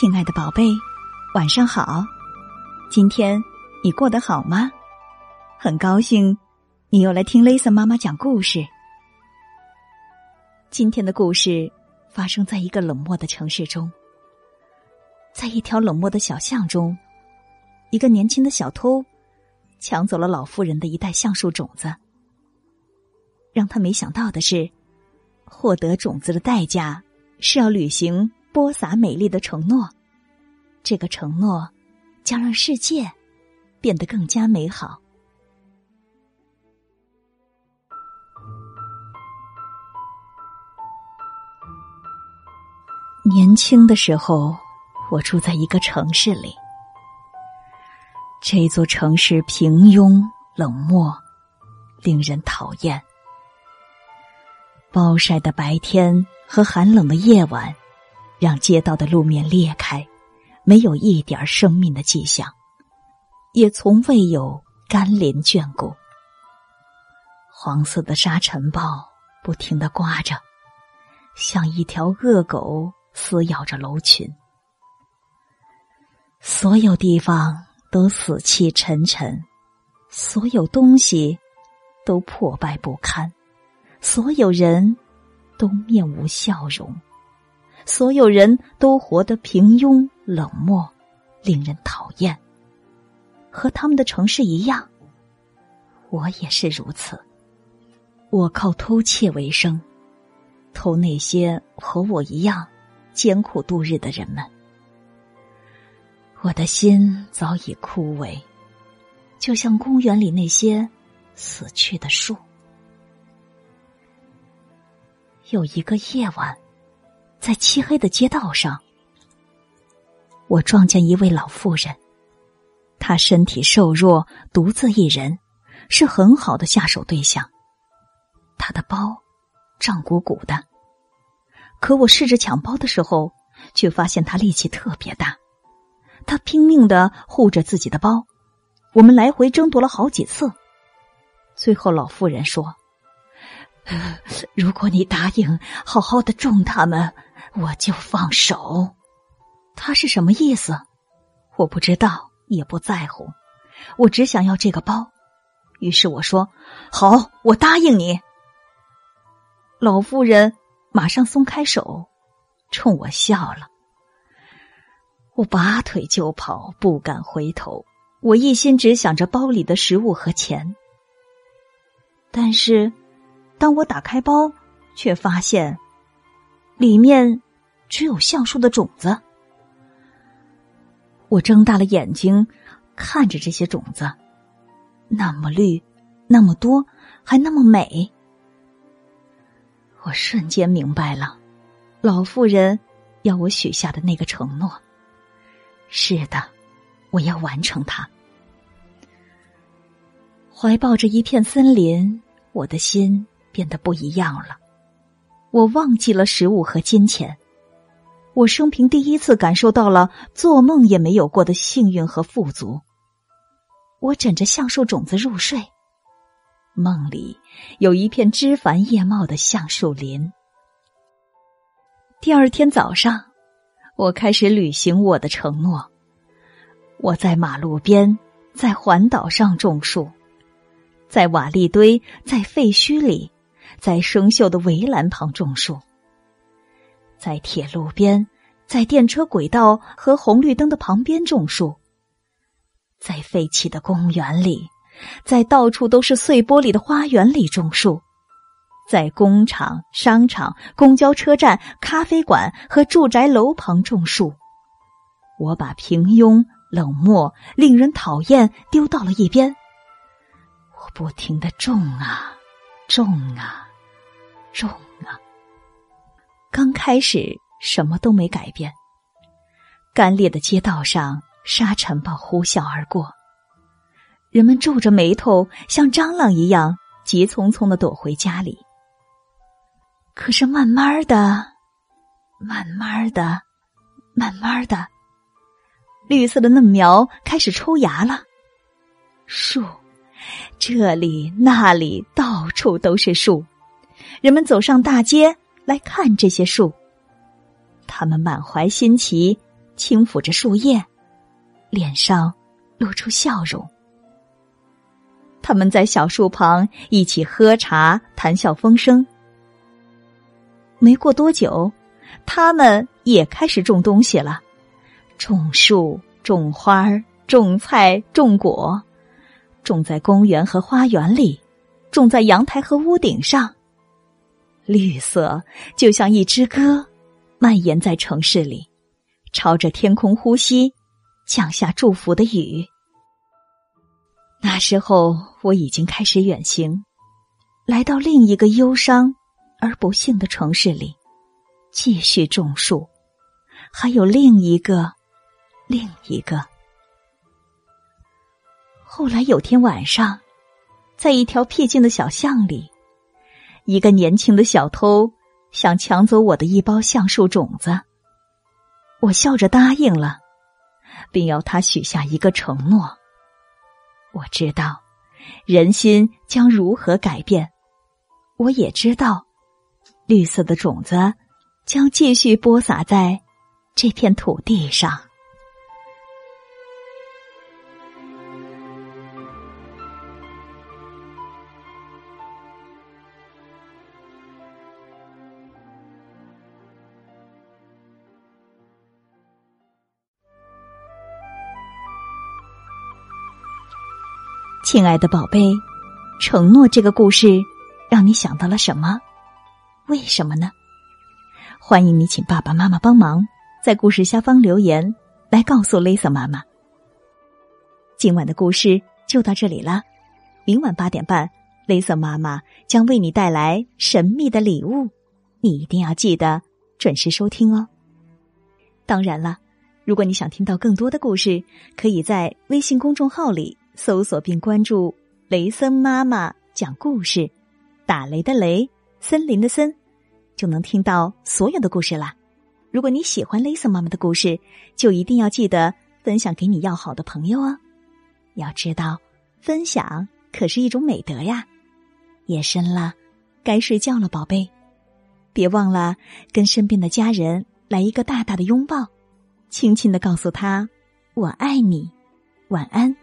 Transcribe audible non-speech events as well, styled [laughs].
亲爱的宝贝，晚上好！今天你过得好吗？很高兴你又来听雷森妈妈讲故事。今天的故事发生在一个冷漠的城市中，在一条冷漠的小巷中，一个年轻的小偷抢走了老妇人的一袋橡树种子。让他没想到的是，获得种子的代价是要履行。播撒美丽的承诺，这个承诺将让世界变得更加美好。年轻的时候，我住在一个城市里，这座城市平庸、冷漠，令人讨厌。暴晒的白天和寒冷的夜晚。让街道的路面裂开，没有一点生命的迹象，也从未有甘霖眷顾。黄色的沙尘暴不停的刮着，像一条恶狗撕咬着楼群。所有地方都死气沉沉，所有东西都破败不堪，所有人都面无笑容。所有人都活得平庸、冷漠，令人讨厌。和他们的城市一样，我也是如此。我靠偷窃为生，偷那些和我一样艰苦度日的人们。我的心早已枯萎，就像公园里那些死去的树。有一个夜晚。在漆黑的街道上，我撞见一位老妇人。她身体瘦弱，独自一人，是很好的下手对象。她的包胀鼓鼓的，可我试着抢包的时候，却发现她力气特别大。她拼命的护着自己的包，我们来回争夺了好几次。最后，老妇人说：“ [laughs] 如果你答应好好的种他们。”我就放手，他是什么意思？我不知道，也不在乎。我只想要这个包。于是我说：“好，我答应你。”老妇人马上松开手，冲我笑了。我拔腿就跑，不敢回头。我一心只想着包里的食物和钱。但是，当我打开包，却发现。里面只有橡树的种子。我睁大了眼睛看着这些种子，那么绿，那么多，还那么美。我瞬间明白了，老妇人要我许下的那个承诺。是的，我要完成它。怀抱着一片森林，我的心变得不一样了。我忘记了食物和金钱，我生平第一次感受到了做梦也没有过的幸运和富足。我枕着橡树种子入睡，梦里有一片枝繁叶茂的橡树林。第二天早上，我开始履行我的承诺。我在马路边，在环岛上种树，在瓦砾堆，在废墟里。在生锈的围栏旁种树，在铁路边，在电车轨道和红绿灯的旁边种树，在废弃的公园里，在到处都是碎玻璃的花园里种树，在工厂、商场、公交车站、咖啡馆和住宅楼旁种树。我把平庸、冷漠、令人讨厌丢到了一边，我不停的种啊。种啊，种啊！刚开始什么都没改变。干裂的街道上，沙尘暴呼啸而过，人们皱着眉头，像蟑螂一样急匆匆的躲回家里。可是慢慢的，慢慢的，慢慢的，绿色的嫩苗开始抽芽了，树。这里那里到处都是树，人们走上大街来看这些树，他们满怀新奇，轻抚着树叶，脸上露出笑容。他们在小树旁一起喝茶、谈笑风生。没过多久，他们也开始种东西了，种树、种花、种菜、种果，种在公园和花园里，种在阳台和屋顶上。绿色就像一支歌，蔓延在城市里，朝着天空呼吸，降下祝福的雨。那时候我已经开始远行，来到另一个忧伤而不幸的城市里，继续种树，还有另一个，另一个。后来有天晚上，在一条僻静的小巷里，一个年轻的小偷想抢走我的一包橡树种子，我笑着答应了，并要他许下一个承诺。我知道，人心将如何改变。我也知道，绿色的种子将继续播撒在这片土地上。亲爱的宝贝，承诺这个故事让你想到了什么？为什么呢？欢迎你请爸爸妈妈帮忙在故事下方留言，来告诉 Lisa 妈妈。今晚的故事就到这里啦，明晚八点半，Lisa 妈妈将为你带来神秘的礼物，你一定要记得准时收听哦。当然了，如果你想听到更多的故事，可以在微信公众号里。搜索并关注“雷森妈妈讲故事”，打雷的雷，森林的森，就能听到所有的故事啦。如果你喜欢雷森妈妈的故事，就一定要记得分享给你要好的朋友哦。要知道，分享可是一种美德呀。夜深了，该睡觉了，宝贝，别忘了跟身边的家人来一个大大的拥抱，轻轻的告诉他：“我爱你，晚安。”